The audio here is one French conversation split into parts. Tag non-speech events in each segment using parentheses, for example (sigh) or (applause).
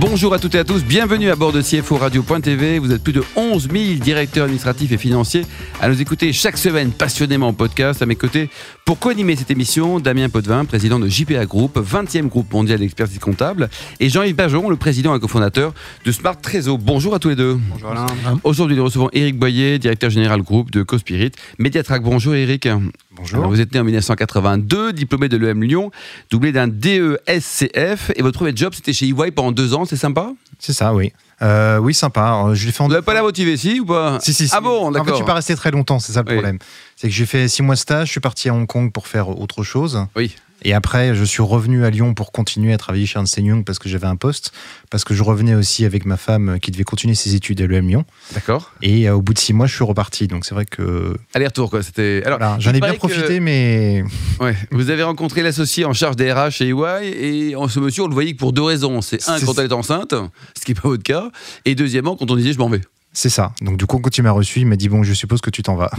Bonjour à toutes et à tous, bienvenue à bord de CFO Radio.tv. Vous êtes plus de 11 000 directeurs administratifs et financiers à nous écouter chaque semaine passionnément en podcast. À mes côtés, pour co-animer cette émission, Damien Potvin, président de JPA Group, 20e groupe mondial d'expertise comptable, et Jean-Yves Bajon, le président et cofondateur de Smart Trésor. Bonjour à tous les deux. Bonjour Alain. Aujourd'hui, nous recevons Éric Boyer, directeur général groupe de CoSpirit, Mediatrack. Bonjour Éric. Bonjour. Alors, vous êtes né en 1982, diplômé de l'EM Lyon, doublé d'un DESCF, et votre premier job, c'était chez EY pendant deux ans, c'est sympa? C'est ça, oui. Euh, oui, sympa. Alors, Je l'ai fait en. Vous n'avez pas la motivé, si ou pas? Si, si, si. Ah bon, En fait, je d'accord. suis pas resté très longtemps, c'est ça le Oui. problème. C'est que j'ai fait six mois de stage, je suis parti à Hong Kong pour faire autre chose. Oui. Et après, je suis revenu à Lyon pour continuer à travailler chez Ernst Young parce que j'avais un poste, parce que je revenais aussi avec ma femme qui devait continuer ses études à l'EM Lyon. D'accord. Et euh, au bout de six mois, je suis reparti. Donc c'est vrai que Aller-retour, quoi. C'était. Alors, voilà, j'en ai bien que- profité, mais Ouais. Vous avez rencontré l'associé en charge des RH chez EY, et en ce monsieur, on le voyait que pour deux raisons. C'est un, quand elle est enceinte, ce qui n'est pas votre cas, et deuxièmement, quand on disait je m'en vais. C'est ça. Donc du coup, quand il m'a reçu, il m'a dit bon, je suppose que tu t'en vas.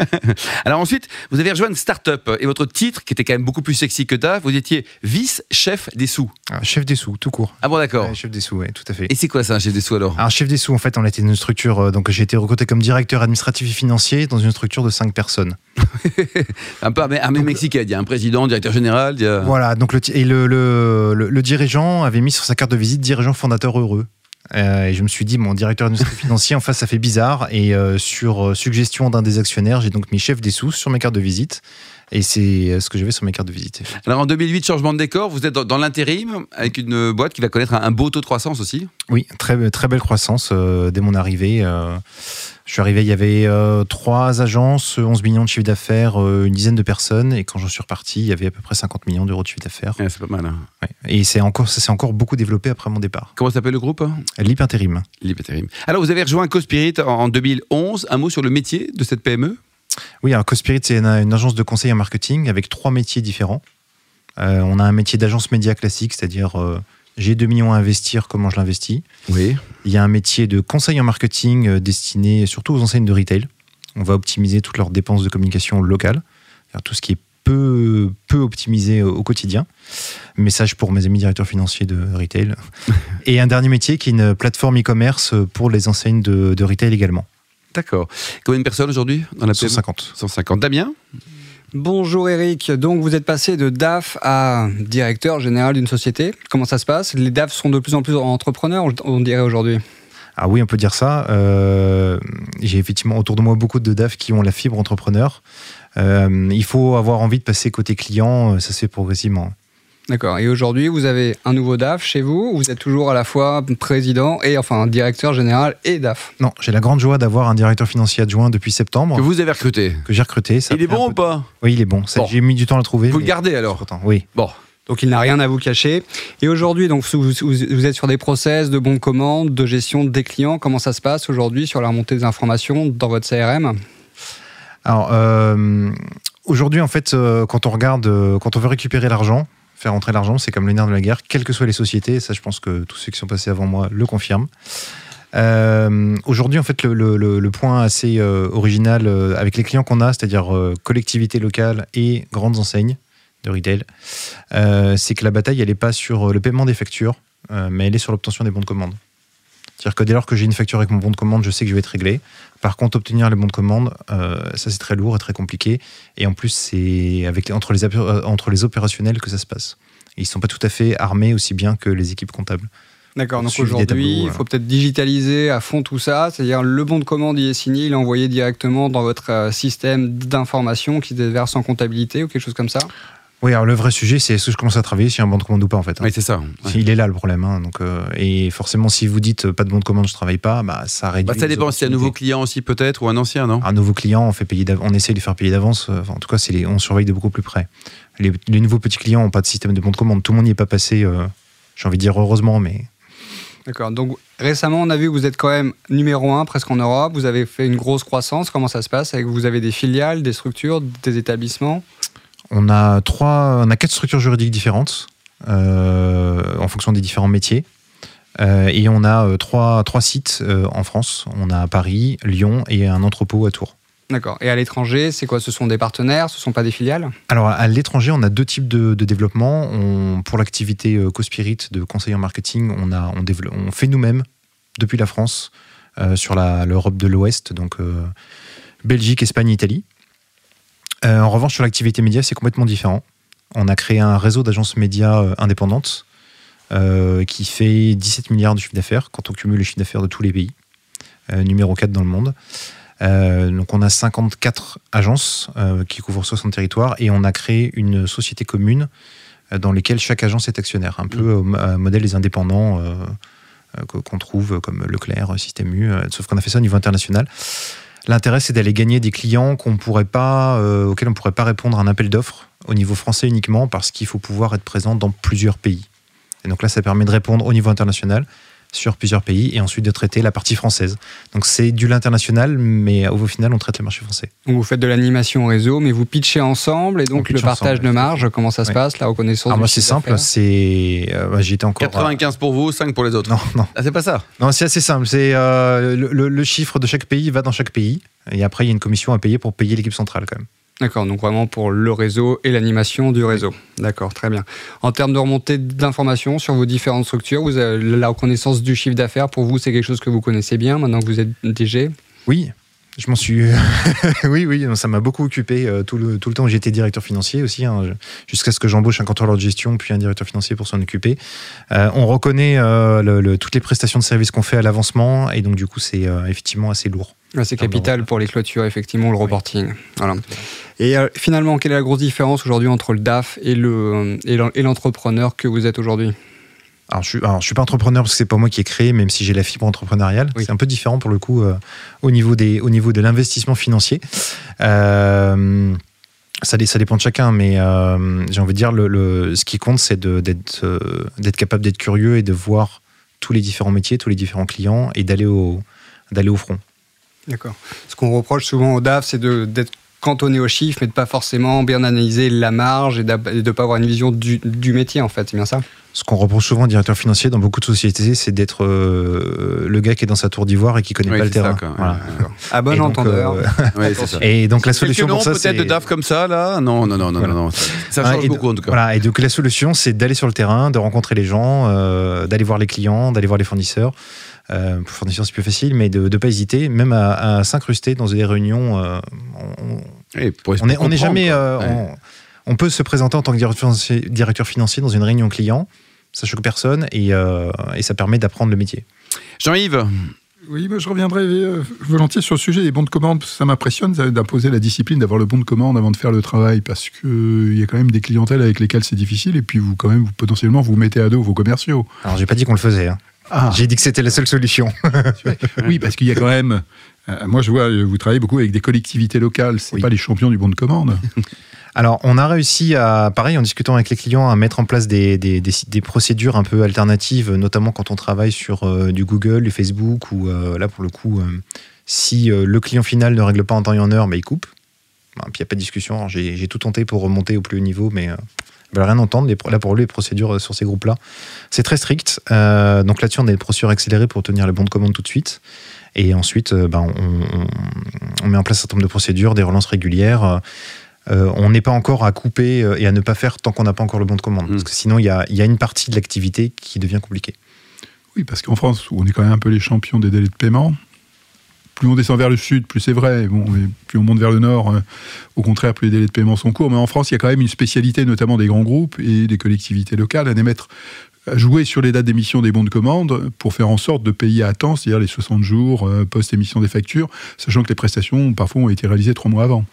(laughs) Alors ensuite, vous avez rejoint une start-up, et votre titre, qui était quand même beaucoup plus sexy que DAF, vous étiez vice-chef des sous. Ah, chef des sous, tout court. Ah bon, d'accord. Ouais, chef des sous, oui, tout à fait. Et c'est quoi ça, un chef des sous alors? Alors, chef des sous, en fait, on était une structure. euh, donc, j'ai été recruté comme directeur administratif et financier dans une structure de cinq personnes. (laughs) Un peu armée, armée mexicaine. Il y a un président, directeur général, il y a. Voilà. Donc, le, et le, le, le- le dirigeant avait mis sur sa carte de visite dirigeant fondateur heureux. Euh, et je me suis dit, mon directeur administratif (laughs) financier, en face, ça fait bizarre. Et euh, sur euh, suggestion d'un des actionnaires, j'ai donc mis chef des sous sur mes cartes de visite. Et c'est euh, ce que j'avais sur mes cartes de visite. Alors en 2008, changement de décor, vous êtes dans, dans l'intérim avec une boîte qui va connaître un, un beau taux de croissance aussi. Oui, très, très belle croissance euh, dès mon arrivée. euh, je suis arrivé, il y avait euh, trois agences, 11 millions de chiffre d'affaires, une dizaine de personnes. Et quand j'en suis reparti, il y avait à peu près 50 millions d'euros de chiffre d'affaires. Ouais, c'est pas mal. hein. Ouais. Et c'est encore, ça s'est encore beaucoup développé après mon départ. Comment s'appelle le groupe? L'IP intérim. Lip Intérim. Alors vous avez rejoint CoSpirit en, en 2011. Un mot sur le métier de cette PME Oui, alors Cospirit, c'est une, une agence de conseil en marketing avec trois métiers différents. Euh, on a un métier d'agence média classique, c'est-à-dire euh, j'ai 2 millions à investir, comment je l'investis. Oui. Il y a un métier de conseil en marketing euh, destiné surtout aux enseignes de retail. On va optimiser toutes leurs dépenses de communication locales, c'est-à-dire tout ce qui est peu, peu optimisé au, au quotidien. Message pour mes amis directeurs financiers de retail. (laughs) Et un dernier métier qui est une plateforme e-commerce pour les enseignes de, de retail également. D'accord. Combien de personnes aujourd'hui dans la PME 150. 150. Damien Bonjour Eric, donc vous êtes passé de DAF à directeur général d'une société. Comment ça se passe? Les DAF sont de plus en plus entrepreneurs, on dirait aujourd'hui. Ah oui, on peut dire ça. Euh, J'ai effectivement autour de moi beaucoup de DAF qui ont la fibre entrepreneur. Euh, il faut avoir envie de passer côté client, euh, ça se fait progressivement. D'accord. Et aujourd'hui, vous avez un nouveau DAF chez vous. Vous êtes toujours à la fois président et enfin directeur général et DAF? Non, j'ai la grande joie d'avoir un directeur financier adjoint depuis septembre que que, vous avez recruté. j'ai recruté. Ça Il est bon ou pas? De- Oui, il est bon. J'ai mis du temps à le trouver. Vous le gardez alors? Oui. Bon. Donc il n'a rien à vous cacher. Et aujourd'hui, donc vous, vous- vous êtes sur des process de bons de commande, de gestion des clients. Comment ça se passe aujourd'hui sur la remontée des informations dans votre CRM Alors, euh, aujourd'hui, en fait, euh, quand on regarde, euh, quand on veut récupérer l'argent, faire entrer l'argent, c'est comme le nerf de la guerre, quelles que soient les sociétés. Ça, je pense que tous ceux qui sont passés avant moi le confirment. Euh, aujourd'hui, en fait, le, point assez euh, original euh, avec les clients qu'on a, c'est-à-dire collectivités locales et grandes enseignes de retail, c'est que la bataille, elle n'est pas sur le paiement des factures, mais elle est sur l'obtention des bons de commande. C'est-à-dire que dès lors que j'ai une facture avec mon bon de commande, je sais que je vais être réglé. Par contre, obtenir les bons de commande, euh, ça c'est très lourd et très compliqué. Et en plus, c'est avec entre les, euh, entre les opérationnels que ça se passe. Ils ne sont pas tout à fait armés aussi bien que les équipes comptables. D'accord, donc aujourd'hui, il faut peut-être digitaliser à fond tout ça, c'est-à-dire le bon de commande il est signé, il est envoyé directement dans votre euh, système d'information qui se déverse en comptabilité ou quelque chose comme ça? Oui, alors le vrai sujet, c'est est-ce que je commence à travailler si un bon de commande ou pas en fait. hein. Oui, c'est ça. Ouais. Il est là le problème. hein. donc, euh, et forcément, si vous dites euh, pas de bon de commande, je travaille pas, bah, ça réduit. Bah, ça dépend si c'est un nouveau client aussi peut-être ou un ancien, non? Un nouveau client, on, fait payer on essaie de les faire payer d'avance. euh, enfin, en tout cas, les- on surveille de beaucoup plus près. Les, les nouveaux petits clients n'ont pas de système de bon de commande. Tout le monde n'y est pas passé. euh, J'ai envie de dire heureusement, mais D'accord, donc récemment on a vu que vous êtes quand même numéro un presque en Europe, vous avez fait une grosse croissance, comment ça se passe? Vous avez des filiales, des structures, des établissements? On a trois, on a quatre structures juridiques différentes euh, en fonction des différents métiers. Euh, et on a euh, trois, trois sites en France. On a Paris, Lyon et un entrepôt à Tours. D'accord. Et à l'étranger, c'est quoi? Ce sont des partenaires? Ce sont pas des filiales? Alors à l'étranger, on a deux types de, de développement. On- pour l'activité euh, CoSpirit de conseiller en marketing, on, a, on, développe- on fait nous-mêmes depuis la France euh, sur l'Europe de l'Ouest, donc euh, Belgique, Espagne, Italie. Euh, en revanche, sur l'activité média, c'est complètement différent. On a créé un réseau d'agences médias euh, indépendantes euh, qui fait 17 milliards de chiffre d'affaires quand on cumule le chiffre d'affaires de tous les pays, numéro 4 dans le monde. Donc on a 54 agences qui couvrent 60 territoires et on a créé une société commune dans lesquelles chaque agence est actionnaire, un peu au mo- modèle des indépendants qu'on trouve comme Leclerc, Système U, sauf qu'on a fait ça au niveau international. L'intérêt, c'est d'aller gagner des clients euh, auxquels on ne pourrait pas répondre à un appel d'offres au niveau français uniquement parce qu'il faut pouvoir être présent dans plusieurs pays. Et donc là, ça permet de répondre au niveau international sur plusieurs pays et ensuite de traiter la partie française. Donc c'est du l'international, mais au final, on traite le marché français. Donc vous faites de l'animation au réseau, mais vous pitchez ensemble et On donc le partage ensemble, de marge, comment ça se Ouais. passe, la reconnaissance Alors du moi, c'est simple, c'est. euh, bah, J'étais encore. 95 pour vous, 5 pour les autres. Non, non. Ah, c'est pas ça. Non, c'est assez simple. C'est euh, le, le- le chiffre de chaque pays va dans chaque pays, et après il y a une commission à payer pour payer l'équipe centrale quand même. D'accord, donc vraiment pour le réseau et l'animation du réseau. D'accord, très bien. En termes de remontée d'informations sur vos différentes structures, vous avez la reconnaissance du chiffre d'affaires, pour vous, c'est quelque chose que vous connaissez bien maintenant que vous êtes DG Oui, je m'en suis. (laughs) oui, oui, non, ça m'a beaucoup occupé euh, tout, le, tout le temps où j'étais directeur financier aussi, hein, jusqu'à ce que j'embauche un contrôleur de gestion puis un directeur financier pour s'en occuper. Euh, on reconnaît euh, le- le- toutes les prestations de services qu'on fait à l'avancement et donc du coup c'est euh, effectivement assez lourd. C'est Ah, bah, capital ouais. pour les clôtures, effectivement, le Oui. reporting. Voilà. Et euh, finalement, quelle est la grosse différence aujourd'hui entre le DAF et le et l'entrepreneur que vous êtes aujourd'hui? Alors je, alors, je suis pas entrepreneur parce que c'est pas moi qui ai créé, même si j'ai la fibre entrepreneuriale. Oui. C'est un peu différent pour le coup euh, au, niveau des, au niveau de l'investissement financier. Euh, ça, dé- ça dépend de chacun, mais euh, j'ai envie de dire, le, le- ce qui compte, c'est d'être d'être capable d'être curieux et de voir tous les différents métiers, tous les différents clients et d'aller au, d'aller au front. D'accord. Ce qu'on reproche souvent au DAF, c'est d'être cantonné aux chiffres, mais de pas forcément bien analyser la marge et de pas avoir une vision du, du métier, en fait. C'est bien ça? Ce qu'on reproche souvent au directeur financier dans beaucoup de sociétés, c'est d'être euh, le gars qui est dans sa tour d'ivoire et qui connaît Oui, pas le ça, terrain. Voilà. Ouais. (laughs) À bon Et donc, entendeur. euh, (laughs) Ouais, ça. et donc la solution pour ça, peut-être c'est de DAF comme ça, là? Non, non, non, non, Voilà. non. Ça Ah, change de- beaucoup, en tout cas. Voilà, et donc la solution, c'est d'aller sur le terrain, de rencontrer les gens, euh, d'aller voir les clients, d'aller voir les fournisseurs. Euh, pour les fournisseurs, c'est plus facile, mais de ne pas hésiter, même à, à s'incruster dans des réunions. euh, on- n'est jamais. euh. Ouais. on, on peut se présenter en tant que directeur financier, directeur financier dans une réunion client, ça choque personne et, euh, et ça permet d'apprendre le métier. Jean-Yves, Oui, moi, je reviendrai euh, volontiers sur le sujet des bons de commande. parce que Ça m'impressionne d'imposer la discipline, d'avoir le bon de commande avant de faire le travail, parce qu'il y a quand même des clientèles avec lesquelles c'est difficile, et puis vous, quand même, vous, potentiellement, vous mettez à dos vos commerciaux. Alors, j'ai pas dit qu'on le faisait. hein. Ah, J'ai dit que c'était la seule solution. (laughs) oui, parce qu'il y a quand même. euh, moi, je vois, euh, vous travaillez beaucoup avec des collectivités locales, c'est Oui. pas les champions du bon de commande. (laughs) Alors, on a réussi à, pareil, en discutant avec les clients, à mettre en place des, procédures un peu alternatives, notamment quand on travaille sur euh, du Google, du Facebook, ou euh, là, pour le coup, euh, si le client final ne règle pas en temps et en heure, bah, il coupe. Puis il n'y a pas de discussion. J'ai tout tenté pour remonter au plus haut niveau, mais rien entendre. Là, pour lui, les procédures sur ces groupes-là, c'est très strict. Donc là-dessus, on a des procédures accélérées pour tenir les bons de commande tout de suite. Et ensuite, ben, on- on met en place un certain nombre de procédures, des relances régulières. Euh, on n'est pas encore à couper euh, et à ne pas faire tant qu'on n'a pas encore le bon de commande. Mm. Parce que sinon, il y a, il y a une partie de l'activité qui devient compliquée. Oui, parce qu'en France, où on est quand même un peu les champions des délais de paiement, plus on descend vers le sud, plus c'est vrai. Bon, mais plus on monte vers le nord, euh, au contraire, plus les délais de paiement sont courts. Mais en France, il y a quand même une spécialité, notamment des grands groupes et des collectivités locales, à émettre jouer sur les dates d'émission des bons de commande pour faire en sorte de payer à temps, c'est-à-dire les 60 jours euh, post-émission des factures, sachant que les prestations, parfois, ont été réalisées trois mois avant.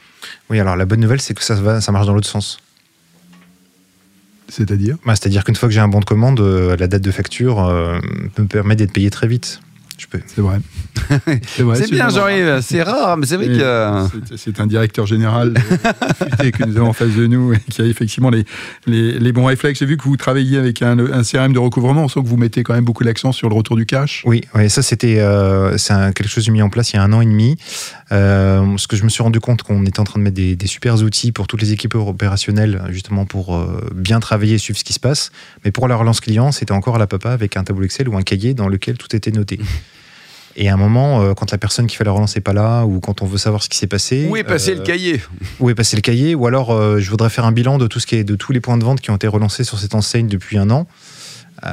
Oui, alors la bonne nouvelle, c'est que ça, va, ça marche dans l'autre sens. C'est-à-dire? Bah, C'est-à-dire qu'une fois que j'ai un bon de commande, euh, la date de facture euh, me permet d'être payé très vite. Je peux. C'est vrai. (laughs) C'est vrai, C'est bien, Jean-Yves, c'est rare, mais c'est vrai Oui, a. c'est- C'est un directeur général futé que nous avons en face de nous et qui a effectivement les, les, les bons réflexes. J'ai vu que vous travaillez avec un, un CRM de recouvrement. On sent que vous mettez quand même beaucoup l'accent sur le retour du cash. Oui, ouais, ça c'était euh, c'est un- quelque chose que j'ai mis en place il y a un an et demi. Euh, ce que je me suis rendu compte qu'on était en train de mettre des, des super outils pour toutes les équipes opérationnelles, justement pour euh, bien travailler et suivre ce qui se passe. Mais pour la relance client, c'était encore à la papa avec un tableau Excel ou un cahier dans lequel tout était noté. Et à un moment, euh, quand la personne qui fait la relance n'est pas là, ou quand on veut savoir ce qui s'est passé, Où est passé euh, le cahier où est passé le cahier, ou alors euh, je voudrais faire un bilan de tout ce qui est de tous les points de vente qui ont été relancés sur cette enseigne depuis un an. Euh,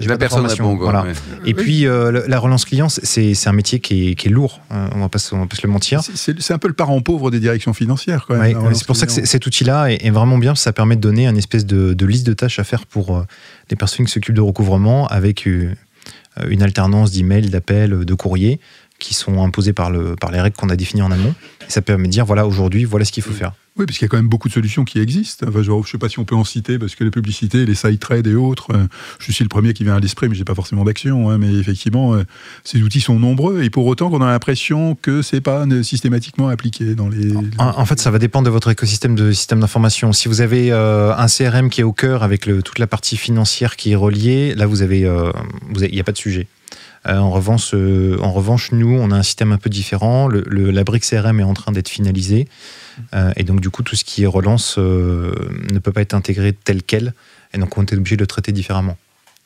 j'ai La personne répond. Quoi. voilà. ouais. Et puis euh, la relance client, c'est c'est un métier qui est, qui est lourd. hein, on va pas se, on va pas se le mentir. C'est- un peu le parent pauvre des directions financières. Ouais, c'est pour ça que cet outil-là est, est vraiment bien. parce que Ça permet de donner une espèce de, de liste de tâches à faire pour euh, les personnes qui s'occupent de recouvrement avec euh, une alternance d'emails, d'appels, de courriers qui sont imposés par, le, par les règles qu'on a définies en amont. Et ça permet de dire voilà, aujourd'hui, voilà ce qu'il faut faire. Oui, parce qu'il y a quand même beaucoup de solutions qui existent. Enfin, je ne sais pas si on peut en citer, parce que les publicités, les side trades et autres, euh, je suis le premier qui vient à l'esprit, mais j'ai pas forcément d'action. hein, mais effectivement, euh, ces outils sont nombreux, et pour autant qu'on a l'impression que c'est pas euh, systématiquement appliqué dans les. En, en fait, ça va dépendre de votre écosystème de système d'information. Si vous avez euh, un CRM qui est au cœur avec le- toute la partie financière qui est reliée, là, vous avez- il n'y a pas de sujet. Euh, en, revanche, euh, en revanche, nous, on a un système un peu différent. Le- le- la brique CRM est en train d'être finalisée. Euh, et donc, du coup, tout ce qui est relance ne peut pas être intégré tel quel. Et donc, on est obligé de le traiter différemment.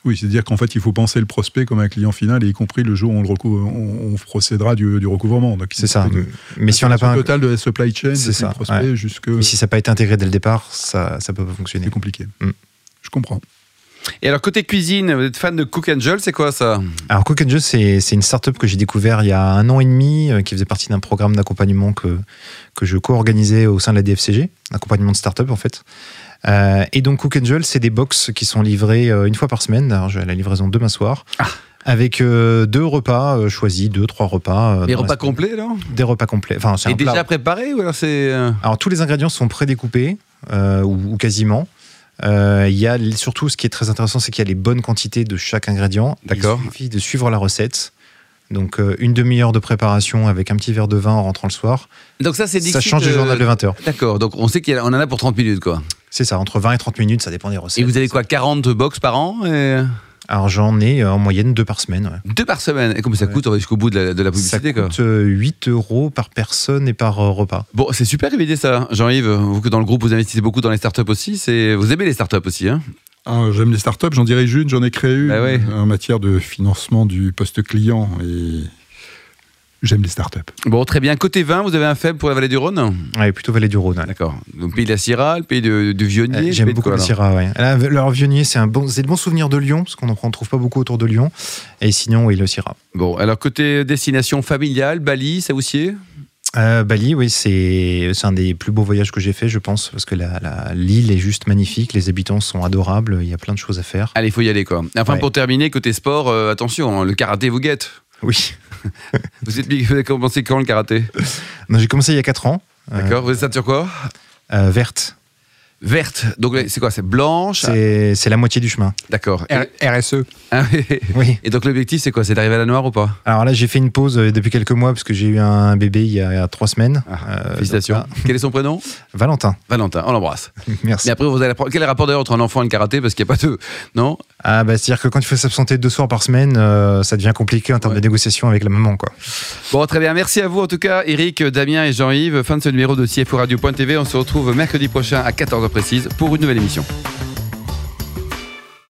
Oui, c'est-à-dire qu'en fait, il faut penser le prospect comme un client final, et y compris le jour où on, le on, on procédera du, du recouvrement. C'est ça. de- Mais si on n'a pas un- total de la supply chain, C'est ça, prospect jusque. mais si ça n'a pas été intégré dès le départ, ça ne peut pas fonctionner. C'est compliqué. Mm. Je comprends. Et alors, côté cuisine, vous êtes fan de Cook Angel, c'est quoi ça? Alors Cook Joe, c'est c'est une startup que j'ai découvert il y a un an et demi, euh, qui faisait partie d'un programme d'accompagnement que, que je co-organisais au sein de la DFCG, accompagnement de startup en fait. Euh, et donc Cook Angel, c'est des box qui sont livrés euh, une fois par semaine. Alors j'ai la livraison demain soir. Avec euh, deux repas euh, choisis, deux, trois repas. euh, la repas complets, là Des repas complets. Enfin, c'est Et un plat. déjà préparés ou alors c'est. Alors tous les ingrédients sont prédécoupés, ou, ou quasiment. Euh, Il y a surtout ce qui est très intéressant, c'est qu'il y a les bonnes quantités de chaque ingrédient. D'accord. Il suffit de suivre la recette. Donc euh, une demi-heure de préparation avec un petit verre de vin en rentrant le soir. Donc, ça, c'est Ça change du euh, journal de 20 heures. D'accord, donc on sait qu'on en a pour 30 minutes, quoi. C'est ça, entre 20 et 30 minutes, ça dépend des recettes. Et vous avez quoi 40 box par an et... Alors j'en ai euh, en moyenne deux par semaine. ouais. Deux par semaine. Et comme ça Ouais. coûte on va jusqu'au bout de la, de la Ça publicité, quoi. coûte euh, 8 euros par personne et par euh, repas. Bon, c'est super comme idée ça, Jean-Yves. Vous que dans le groupe vous investissez beaucoup dans les startups aussi, c'est vous aimez les startups aussi, hein Ah, J'aime les startups, j'en dirige une, j'en ai créé une Bah ouais. en matière de financement du poste client et j'aime les startups. Bon, très bien. Côté vin, vous avez un faible pour la vallée du Rhône Ouais, plutôt Vallée du Rhône. ouais. D'accord. Donc pays de la Syrah, le pays de- du Vionnier. Euh, le J'aime beaucoup quoi, le alors Syrah. Là, leur Vionnier, c'est un bon, c'est de bons souvenirs de Lyon, parce qu'on n'en trouve pas beaucoup autour de Lyon. Et sinon, oui, le Syrah. Bon, alors côté destination familiale, Bali, ça vous sied? Euh, Bali, oui, c'est c'est un des plus beaux voyages que j'ai fait, je pense, parce que la- la- l'île est juste magnifique, les habitants sont adorables, il y a plein de choses à faire. Allez, il faut y aller quoi. Enfin, Ouais. pour terminer, côté sport, euh, attention, hein, le karaté vous guette. Oui. (laughs) Vous, êtes, vous avez commencé quand le karaté Non, J'ai commencé il y a 4 ans. Euh, D'accord. Vous êtes ceinture quoi euh, verte. Verte. Donc c'est quoi C'est blanche C'est c'est la moitié du chemin. D'accord. Et, RSE. Ah, oui. Et donc l'objectif, c'est quoi C'est d'arriver à la noire ou pas Alors là, j'ai fait une pause euh, depuis quelques mois parce que j'ai eu un bébé il y a 3 semaines. Ah, Euh, Félicitations. donc Quel est son prénom (laughs) Valentin. Valentin. On l'embrasse. (laughs) Merci. Mais après, vous allez apprendre- quel est le rapport d'ailleurs entre un enfant et le karaté? Parce qu'il n'y a pas de. Non? Ah bah c'est-à-dire que quand il faut s'absenter deux soirs par semaine, euh, ça devient compliqué en termes Ouais. de négociation avec la maman, quoi. Bon, très bien. Merci à vous en tout cas, Eric, Damien et Jean-Yves. Fin de ce numéro de CFO Radio.tv. On se retrouve mercredi prochain à 14h précise pour une nouvelle émission.